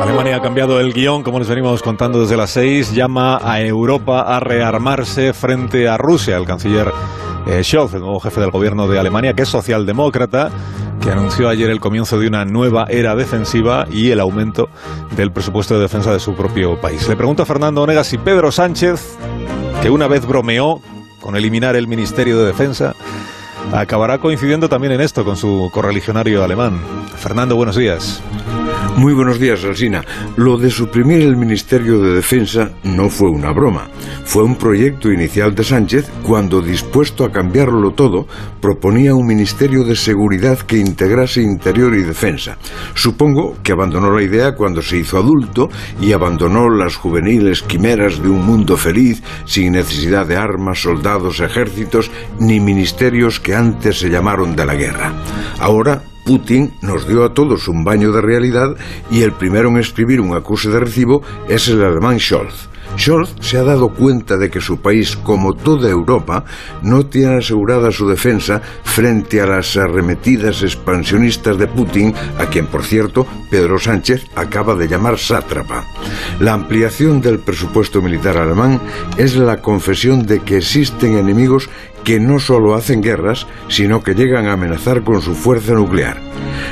Alemania ha cambiado el guion, como les venimos contando desde las seis, llama a Europa a rearmarse frente a Rusia. El canciller eh, Scholz, el nuevo jefe del gobierno de Alemania, que es socialdemócrata, que anunció ayer el comienzo de una nueva era defensiva y el aumento del presupuesto de defensa de su propio país. Le pregunto a Fernando Onega si Pedro Sánchez, que una vez bromeó con eliminar el Ministerio de Defensa, acabará coincidiendo también en esto con su correligionario alemán. Fernando, buenos días. Muy buenos días, Alsina. Lo de suprimir el Ministerio de Defensa no fue una broma. Fue un proyecto inicial de Sánchez cuando, dispuesto a cambiarlo todo, proponía un Ministerio de Seguridad que integrase Interior y Defensa. Supongo que abandonó la idea cuando se hizo adulto y abandonó las juveniles quimeras de un mundo feliz sin necesidad de armas, soldados, ejércitos ni ministerios que antes se llamaron de la guerra. Ahora Putin nos dio a todos un baño de realidad y el primero en escribir un acuse de recibo es el alemán Scholz. Scholz se ha dado cuenta de que su país, como toda Europa, no tiene asegurada su defensa frente a las arremetidas expansionistas de Putin, a quien, por cierto, Pedro Sánchez acaba de llamar sátrapa. La ampliación del presupuesto militar alemán es la confesión de que existen enemigos que no solo hacen guerras, sino que llegan a amenazar con su fuerza nuclear.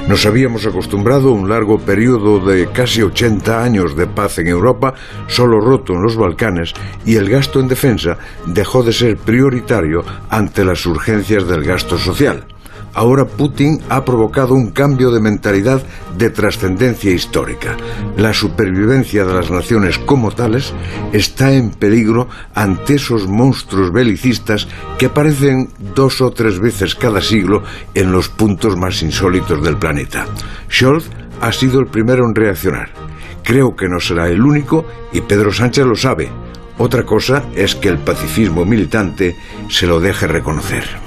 Nos habíamos acostumbrado a un largo periodo de casi 80 años de paz en Europa, solo roto en los Balcanes, y el gasto en defensa dejó de ser prioritario ante las urgencias del gasto social. Ahora Putin ha provocado un cambio de mentalidad de trascendencia histórica. La supervivencia de las naciones como tales está en peligro ante esos monstruos belicistas que aparecen dos o tres veces cada siglo en los puntos más insólitos del planeta. Scholz ha sido el primero en reaccionar. Creo que no será el único y Pedro Sánchez lo sabe. Otra cosa es que el pacifismo militante se lo deje reconocer.